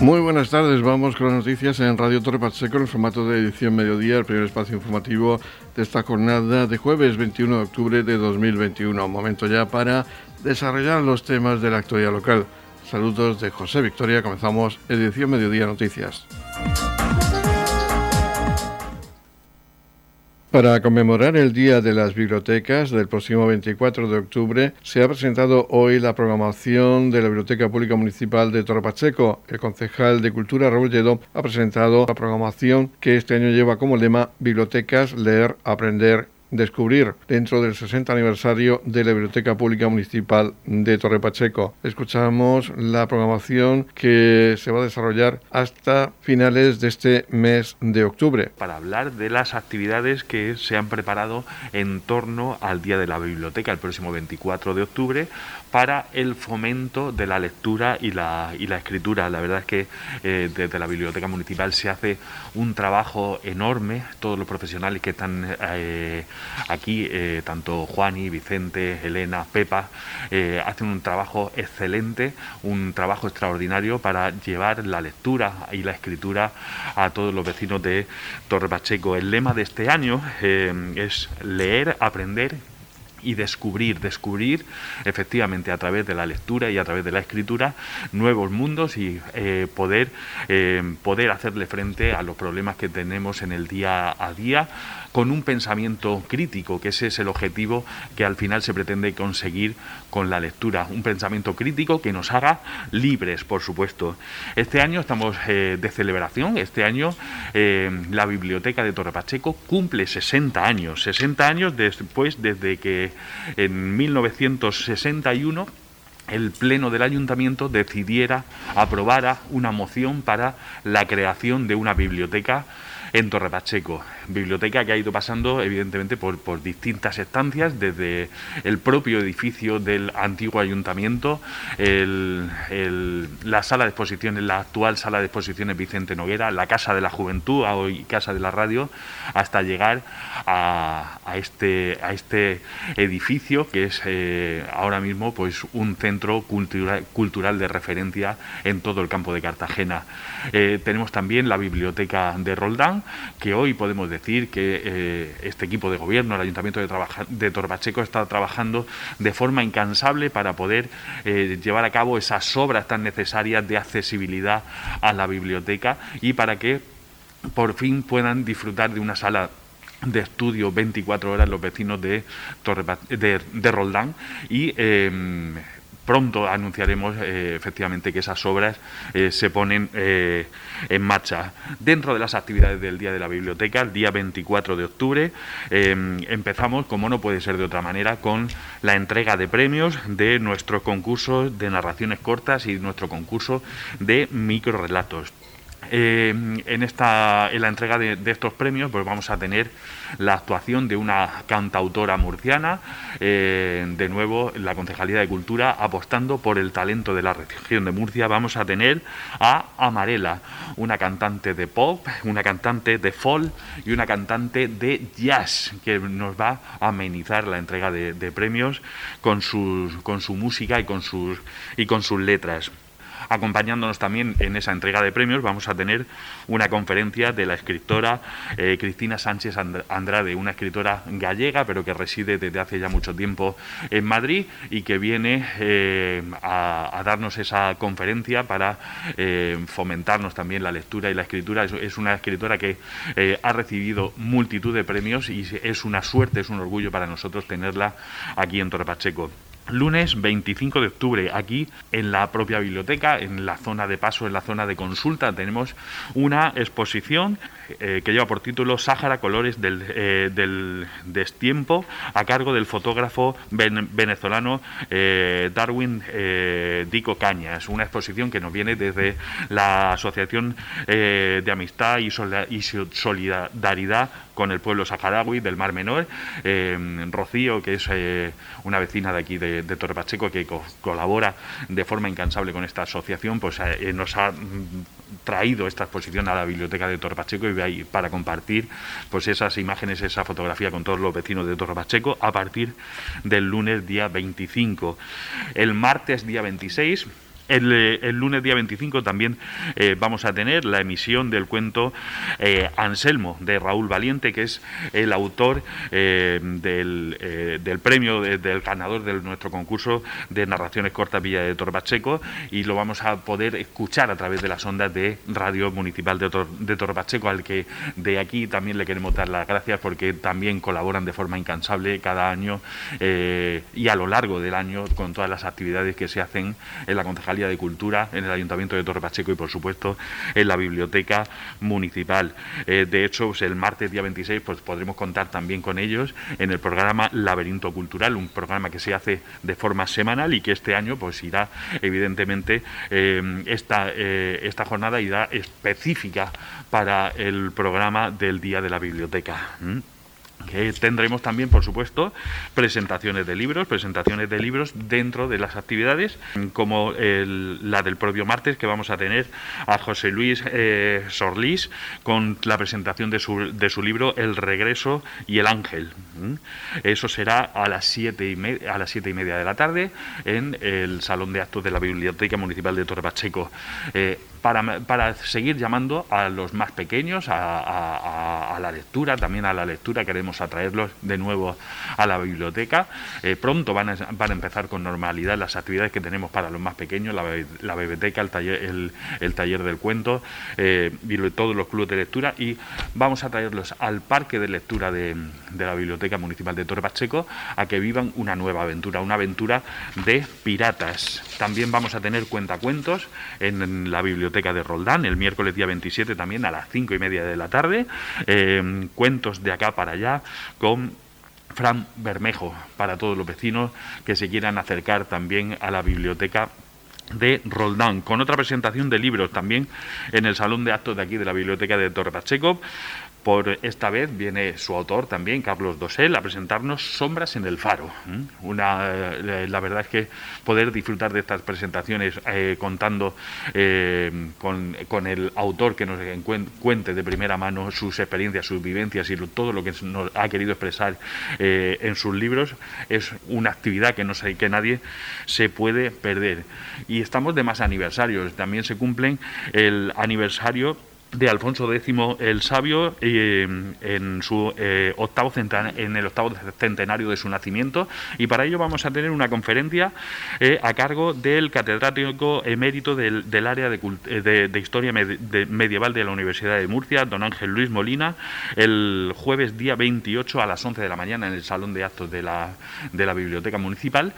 Muy buenas tardes, vamos con las noticias en Radio Torre Pacheco en el formato de edición mediodía, el primer espacio informativo de esta jornada de jueves 21 de octubre de 2021. Momento ya para desarrollar los temas de la actualidad local. Saludos de José Victoria, comenzamos edición mediodía noticias. Para conmemorar el Día de las Bibliotecas del próximo 24 de octubre, se ha presentado hoy la programación de la Biblioteca Pública Municipal de Pacheco. El concejal de Cultura, Raúl ha presentado la programación que este año lleva como lema Bibliotecas, leer, aprender descubrir dentro del 60 aniversario de la Biblioteca Pública Municipal de Torre Pacheco. Escuchamos la programación que se va a desarrollar hasta finales de este mes de octubre. Para hablar de las actividades que se han preparado en torno al Día de la Biblioteca el próximo 24 de octubre para el fomento de la lectura y la, y la escritura. La verdad es que eh, desde la Biblioteca Municipal se hace un trabajo enorme, todos los profesionales que están eh, aquí, eh, tanto Juani, Vicente, Elena, Pepa, hacen un trabajo excelente, un trabajo extraordinario para llevar la lectura y la escritura a todos los vecinos de Torre Pacheco. El lema de este año es leer, aprender y descubrir, descubrir efectivamente a través de la lectura y a través de la escritura nuevos mundos y eh, poder, eh, poder hacerle frente a los problemas que tenemos en el día a día con un pensamiento crítico, que ese es el objetivo que al final se pretende conseguir con la lectura, un pensamiento crítico que nos haga libres, por supuesto. Este año estamos eh, de celebración, este año la Biblioteca de Torre Pacheco cumple 60 años, 60 años después desde que en 1961 el Pleno del Ayuntamiento decidiera, aprobara una moción para la creación de una biblioteca en Torre Pacheco biblioteca que ha ido pasando evidentemente por, por distintas estancias, desde el propio edificio del antiguo ayuntamiento, la sala de exposiciones, la actual sala de exposiciones Vicente Noguera, la Casa de la Juventud, hoy Casa de la Radio, hasta llegar a, este, a este edificio que es eh, ahora mismo pues un centro cultural, cultural de referencia en todo el campo de Cartagena. Eh, tenemos también la biblioteca de Roldán, que hoy podemos decir que eh, este equipo de gobierno, el Ayuntamiento de, de Torbacheco, está trabajando de forma incansable para poder eh, llevar a cabo esas obras tan necesarias de accesibilidad a la biblioteca y para que por fin puedan disfrutar de una sala de estudio 24 horas los vecinos de, de, Roldán y em, pronto anunciaremos eh, efectivamente que esas obras eh, se ponen eh, en marcha. Dentro de las actividades del Día de la Biblioteca, el día 24 de octubre, empezamos, como no puede ser de otra manera, con la entrega de premios de nuestro concurso de narraciones cortas y nuestro concurso de microrelatos. Eh, en, esta, en la entrega de, estos premios pues vamos a tener la actuación de una cantautora murciana, eh, de nuevo la Concejalía de Cultura apostando por el talento de la región de Murcia. Vamos a tener a Amarela, una cantante de pop, una cantante de folk y una cantante de jazz que nos va a amenizar la entrega de, de premios con, sus, con su música y con sus, y con sus letras. Acompañándonos también en esa entrega de premios vamos a tener una conferencia de la escritora eh, Cristina Sánchez Andrade, una escritora gallega, pero que reside desde hace ya mucho tiempo en Madrid y que viene eh, a, darnos esa conferencia para eh, fomentarnos también la lectura y la escritura. Es, una escritora que ha recibido multitud de premios y es una suerte, es un orgullo para nosotros tenerla aquí en Torre Pacheco lunes 25 de octubre, aquí en la propia biblioteca, en la zona de paso, en la zona de consulta, tenemos una exposición eh, que lleva por título Sáhara Colores del, eh, del, Destiempo, a cargo del fotógrafo venezolano eh, Darwin Dico Cañas. Una exposición que nos viene desde la Asociación de Amistad y Solidaridad con el pueblo saharaui del Mar Menor. Rocío, que es una vecina de aquí de, Torre Pacheco, que colabora de forma incansable con esta asociación, pues nos ha traído esta exposición a la biblioteca de Torre Pacheco y para compartir pues esas imágenes, esa fotografía con todos los vecinos de Torre Pacheco a partir del lunes día 25. El martes día 26 El, lunes día 25 también eh, vamos a tener la emisión del cuento eh, Anselmo de Raúl Valiente, que es el autor eh, del, premio del ganador de nuestro concurso de narraciones cortas Villa de Torbacheco y lo vamos a poder escuchar a través de las ondas de Radio Municipal de, de Torbacheco, al que de aquí también le queremos dar las gracias porque también colaboran de forma incansable cada año y a lo largo del año con todas las actividades que se hacen en la concejalía de Cultura, en el Ayuntamiento de Torre Pacheco y, por supuesto, en la Biblioteca Municipal. Eh, de hecho, pues, el martes día 26 pues, podremos contar también con ellos en el programa Laberinto Cultural, un programa que se hace de forma semanal y que este año pues, irá, evidentemente, eh, esta, eh, esta jornada irá específica para el programa del Día de la Biblioteca tendremos también, por supuesto, presentaciones de libros, presentaciones de libros dentro de las actividades, como la del propio martes, que vamos a tener a José Luis eh, Sorlís con la presentación de su, de su libro El regreso y el ángel. Eso será a las siete y media, a las siete y media de la tarde en el salón de actos de la Biblioteca Municipal de Torre Pacheco. Eh, para, para, seguir llamando a los más pequeños a, a, la lectura, también a la lectura, queremos atraerlos de nuevo a la biblioteca. Eh, pronto van a, van a, empezar con normalidad las actividades que tenemos para los más pequeños, la, la biblioteca, el taller, el, el taller del cuento, eh, todos los clubes de lectura y vamos a traerlos al parque de lectura de, de la Biblioteca Municipal de Torre Pacheco a que vivan una nueva aventura, una aventura de piratas. También vamos a tener cuentacuentos en la biblioteca de Roldán, el miércoles día 27 también a las 5 y media de la tarde. Eh, cuentos de acá para allá con Fran Bermejo, para todos los vecinos que se quieran acercar también a la biblioteca de Roldán, con otra presentación de libros también en el salón de actos de aquí de la biblioteca de Torre Pacheco, por esta vez viene su autor también, Carlos Dosel, a presentarnos Sombras en el Faro. Una, eh, la verdad es que poder disfrutar de estas presentaciones eh, contando eh, con, el autor que nos cuente de primera mano sus experiencias, sus vivencias y todo lo que nos ha querido expresar en sus libros es una actividad que no sé que nadie se puede perder. Y estamos de más aniversarios. También se cumplen el aniversario de Alfonso X el Sabio eh, en su eh, octavo en el octavo centenario de su nacimiento. Y para ello vamos a tener una conferencia eh, a cargo del catedrático emérito del, área de, de, historia medieval de la Universidad de Murcia don Ángel Luis Molina el jueves día 28 a las 11 de la mañana en el salón de actos de la, de la biblioteca municipal.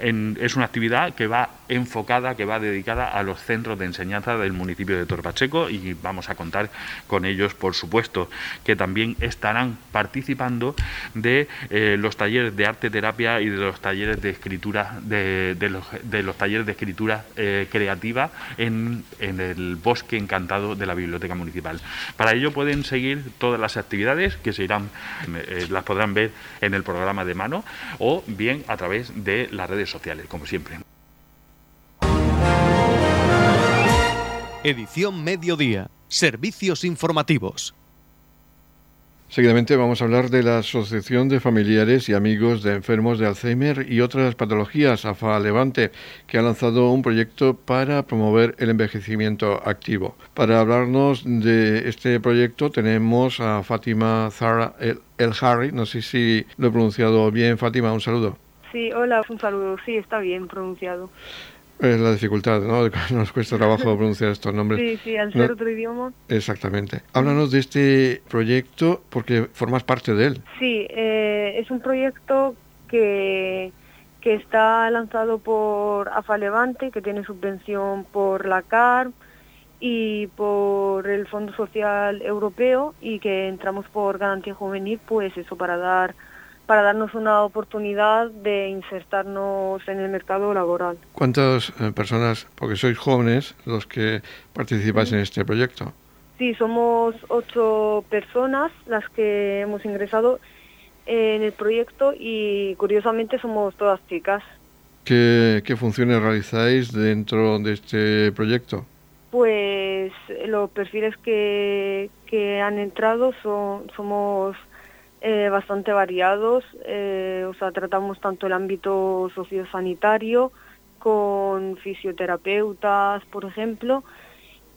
Es una actividad que va enfocada que va dedicada a los centros de enseñanza del municipio de Torpacheco y vamos a contar con ellos, por supuesto, que también estarán participando de eh, los talleres de arte terapia y de los talleres de escritura, de, los, de los, talleres de escritura eh, creativa en, en el bosque encantado de la Biblioteca Municipal. Para ello pueden seguir todas las actividades que se irán, eh, las podrán ver en el programa de mano o bien a través de las redes sociales, como siempre. Edición Mediodía. Servicios informativos. Seguidamente vamos a hablar de la Asociación de Familiares y Amigos de Enfermos de Alzheimer y otras patologías, AFA Levante, que ha lanzado un proyecto para promover el envejecimiento activo. Para hablarnos de este proyecto tenemos a Fátima Zara El, El Harry, no sé si lo he pronunciado bien, Fátima, un saludo. Sí, hola, un saludo, sí, está bien pronunciado. Es la dificultad, ¿no? Nos cuesta trabajo pronunciar estos nombres. Sí, sí, al ser otro idioma. Exactamente. Háblanos de este proyecto porque formas parte de él. Sí, eh, es un proyecto que, que está lanzado por AFA Levante, que tiene subvención por la CAR y por el Fondo Social Europeo y que entramos por garantía juvenil, pues eso, para dar para darnos una oportunidad de insertarnos en el mercado laboral. ¿Cuántas eh, personas, porque sois jóvenes, los que participáis en este proyecto? Sí, somos ocho personas las que hemos ingresado en el proyecto y curiosamente somos todas chicas. ¿Qué, qué funciones realizáis dentro de este proyecto? Pues los perfiles que, que han entrado son, somos eh, bastante variados, eh, o sea, tratamos tanto el ámbito sociosanitario con fisioterapeutas, por ejemplo,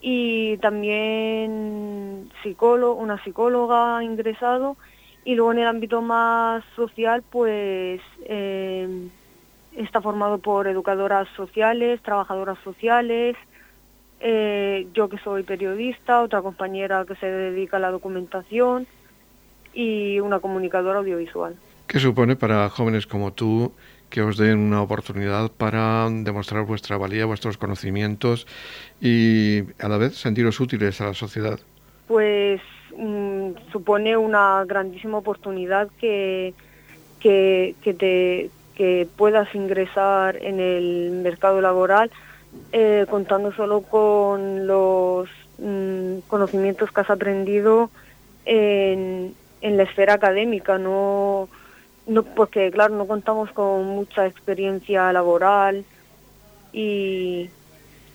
y también psicólogo, una psicóloga ingresado y luego en el ámbito más social pues eh, está formado por educadoras sociales, trabajadoras sociales, yo que soy periodista, otra compañera que se dedica a la documentación y una comunicadora audiovisual. ¿Qué supone para jóvenes como tú que os den una oportunidad para demostrar vuestra valía, vuestros conocimientos y a la vez sentiros útiles a la sociedad? Pues mm, supone una grandísima oportunidad que, que, te, que puedas ingresar en el mercado laboral eh, contando solo con los mm, conocimientos que has aprendido en, en la esfera académica, no no porque claro no contamos con mucha experiencia laboral y,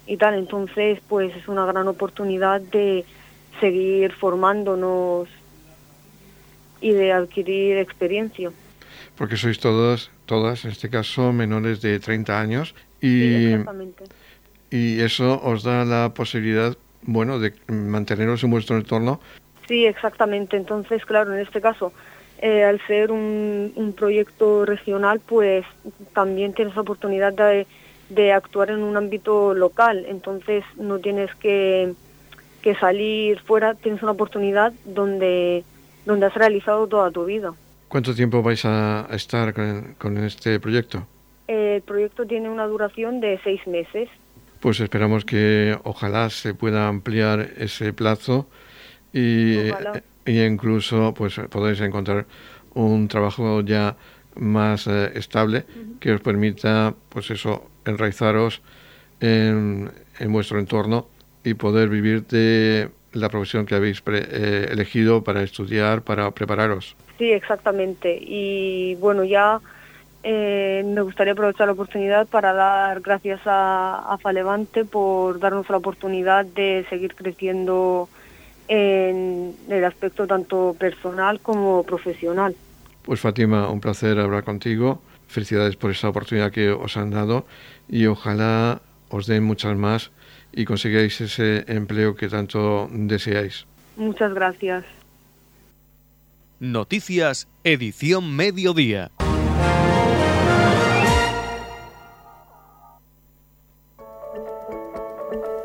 y tal. Entonces pues es una gran oportunidad de seguir formándonos y de adquirir experiencia. Porque sois todas todas en este caso menores de 30 años y y eso os da la posibilidad bueno de manteneros en vuestro entorno sí exactamente entonces claro en este caso eh, al ser un, proyecto regional, pues también tienes la oportunidad de, actuar en un ámbito local, entonces no tienes que, salir fuera, tienes una oportunidad donde, donde has realizado toda tu vida. ¿Cuánto tiempo vais a estar con, este proyecto? el proyecto tiene una duración de seis meses. Pues esperamos que ojalá se pueda ampliar ese plazo y y incluso pues podéis encontrar un trabajo ya más eh, estable que os permita pues eso enraizaros en, en, vuestro entorno y poder vivir de la profesión que habéis eh, elegido para estudiar, para prepararos. Sí, exactamente. Y bueno, ya eh, me gustaría aprovechar la oportunidad para dar gracias a, a Falevante por darnos la oportunidad de seguir creciendo en el aspecto tanto personal como profesional. Pues Fátima, un placer hablar contigo. Felicidades por esa oportunidad que os han dado y ojalá os den muchas más y consigáis ese empleo que tanto deseáis. Muchas gracias. Noticias, edición mediodía.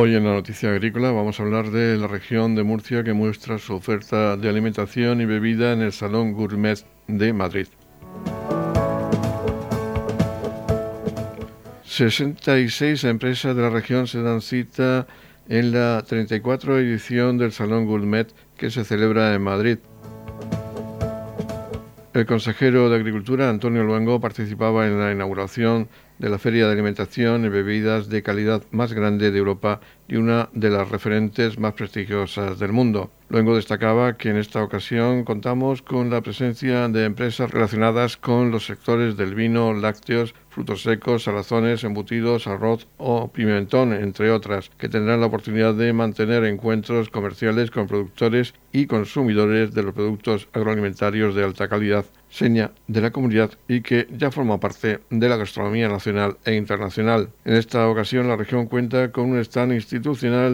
Hoy en la noticia agrícola vamos a hablar de la región de Murcia que muestra su oferta de alimentación y bebida en el Salón Gourmet de Madrid. 66 empresas de la región se dan cita en la 34 edición del Salón Gourmet que se celebra en Madrid. El consejero de Agricultura, Antonio Luengo, participaba en la inauguración de la Feria de Alimentación y Bebidas de calidad más grande de Europa y una de las referentes más prestigiosas del mundo. Luego destacaba que en esta ocasión contamos con la presencia de empresas relacionadas con los sectores del vino, lácteos, frutos secos, salazones, embutidos, arroz o pimentón, entre otras, que tendrán la oportunidad de mantener encuentros comerciales con productores y consumidores de los productos agroalimentarios de alta calidad seña de la comunidad y que ya forma parte de la gastronomía nacional e internacional. En esta ocasión la región cuenta con un stand institucional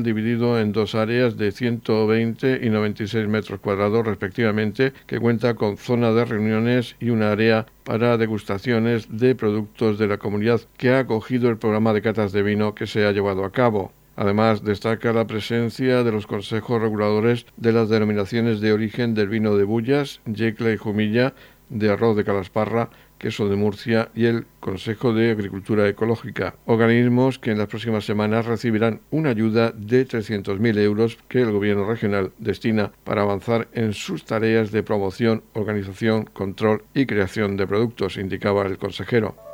dividido en dos áreas de 120 y 96 metros cuadrados respectivamente, que cuenta con zona de reuniones y un área para degustaciones de productos de la comunidad que ha acogido el programa de catas de vino que se ha llevado a cabo. Además, destaca la presencia de los consejos reguladores de las denominaciones de origen del vino de Bullas, Yecla y Jumilla, de Arroz de Calasparra, Queso de Murcia y el Consejo de Agricultura Ecológica, organismos que en las próximas semanas recibirán una ayuda de 300.000 euros que el Gobierno regional destina para avanzar en sus tareas de promoción, organización, control y creación de productos, indicaba el consejero.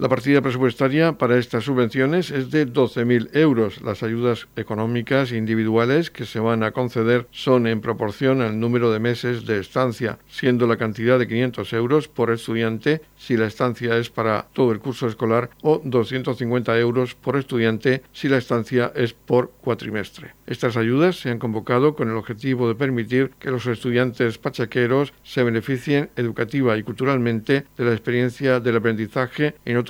La partida presupuestaria para estas subvenciones es de 12.000 euros. Las ayudas económicas individuales que se van a conceder son en proporción al número de meses de estancia, siendo la cantidad de 500 euros por estudiante si la estancia es para todo el curso escolar o 250 euros por estudiante si la estancia es por cuatrimestre. Estas ayudas se han convocado con el objetivo de permitir que los estudiantes pachaqueros se beneficien educativa y culturalmente de la experiencia del aprendizaje en otros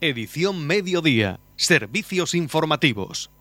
Edición Mediodía. Servicios informativos.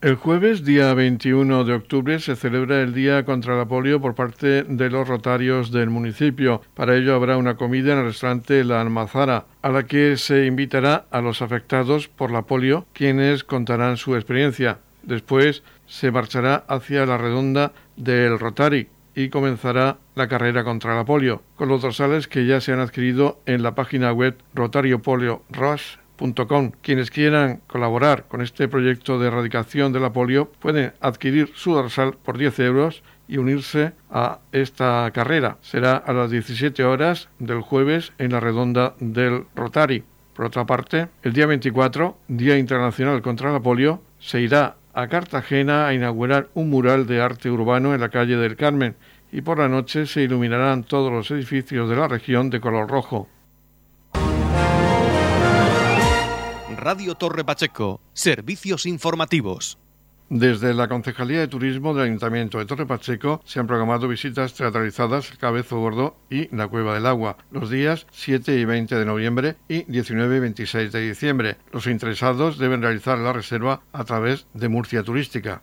El jueves, día 21 de octubre, se celebra el Día contra la Polio por parte de los rotarios del municipio. Para ello habrá una comida en el restaurante La Almazara, a la que se invitará a los afectados por la polio, quienes contarán su experiencia. Después se marchará hacia la redonda del Rotary, y comenzará la carrera contra la polio, con los dorsales que ya se han adquirido en la página web rotariopoliorush.com. Quienes quieran colaborar con este proyecto de erradicación de la polio pueden adquirir su dorsal por 10 euros y unirse a esta carrera. Será a las 17 horas del jueves en la redonda del Rotary. Por otra parte, el día 24, Día Internacional contra la Polio, se irá a Cartagena a inaugurar un mural de arte urbano en la calle del Carmen y por la noche se iluminarán todos los edificios de la región de color rojo. Radio Torre Pacheco, servicios informativos. Desde la Concejalía de Turismo del Ayuntamiento de Torre Pacheco se han programado visitas teatralizadas Cabezo Gordo y La Cueva del Agua los días 7 y 20 de noviembre y 19 y 26 de diciembre. Los interesados deben realizar la reserva a través de Murcia Turística.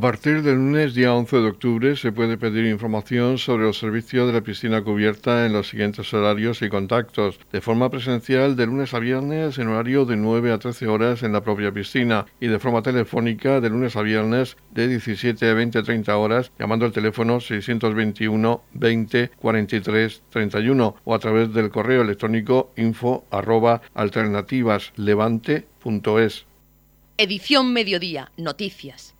A partir del lunes día 11 de octubre se puede pedir información sobre los servicios de la piscina cubierta en los siguientes horarios y contactos, de forma presencial de lunes a viernes en horario de 9 a 13 horas en la propia piscina y de forma telefónica de lunes a viernes de 17 a 20 a 30 horas llamando al teléfono 621 20 43 31 o a través del correo electrónico info arroba alternativaslevante.es. Edición Mediodía, Noticias.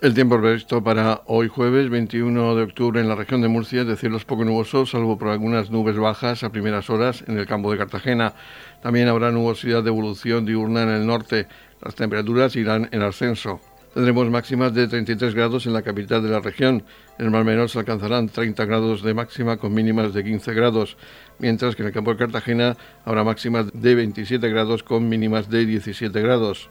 El tiempo previsto para hoy jueves 21 de octubre en la región de Murcia es de cielos poco nubosos, salvo por algunas nubes bajas a primeras horas en el campo de Cartagena. También habrá nubosidad de evolución diurna en el norte. Las temperaturas irán en ascenso. Tendremos máximas de 33 grados en la capital de la región. En el Mar Menor se alcanzarán 30 grados de máxima con mínimas de 15 grados, mientras que en el campo de Cartagena habrá máximas de 27 grados con mínimas de 17 grados.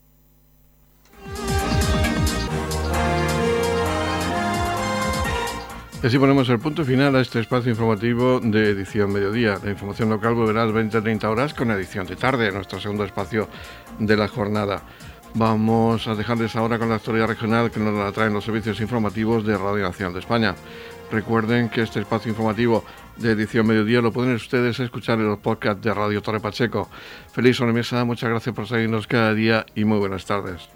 Y así ponemos el punto final a este espacio informativo de edición mediodía. La información local volverá a las 20-30 horas con edición de tarde, nuestro segundo espacio de la jornada. Vamos a dejarles ahora con la historia regional que nos la traen los servicios informativos de Radio Nacional de España. Recuerden que este espacio informativo de edición mediodía lo pueden ustedes escuchar en los podcasts de Radio Torre Pacheco. Feliz sobremesa, muchas gracias por seguirnos cada día y muy buenas tardes.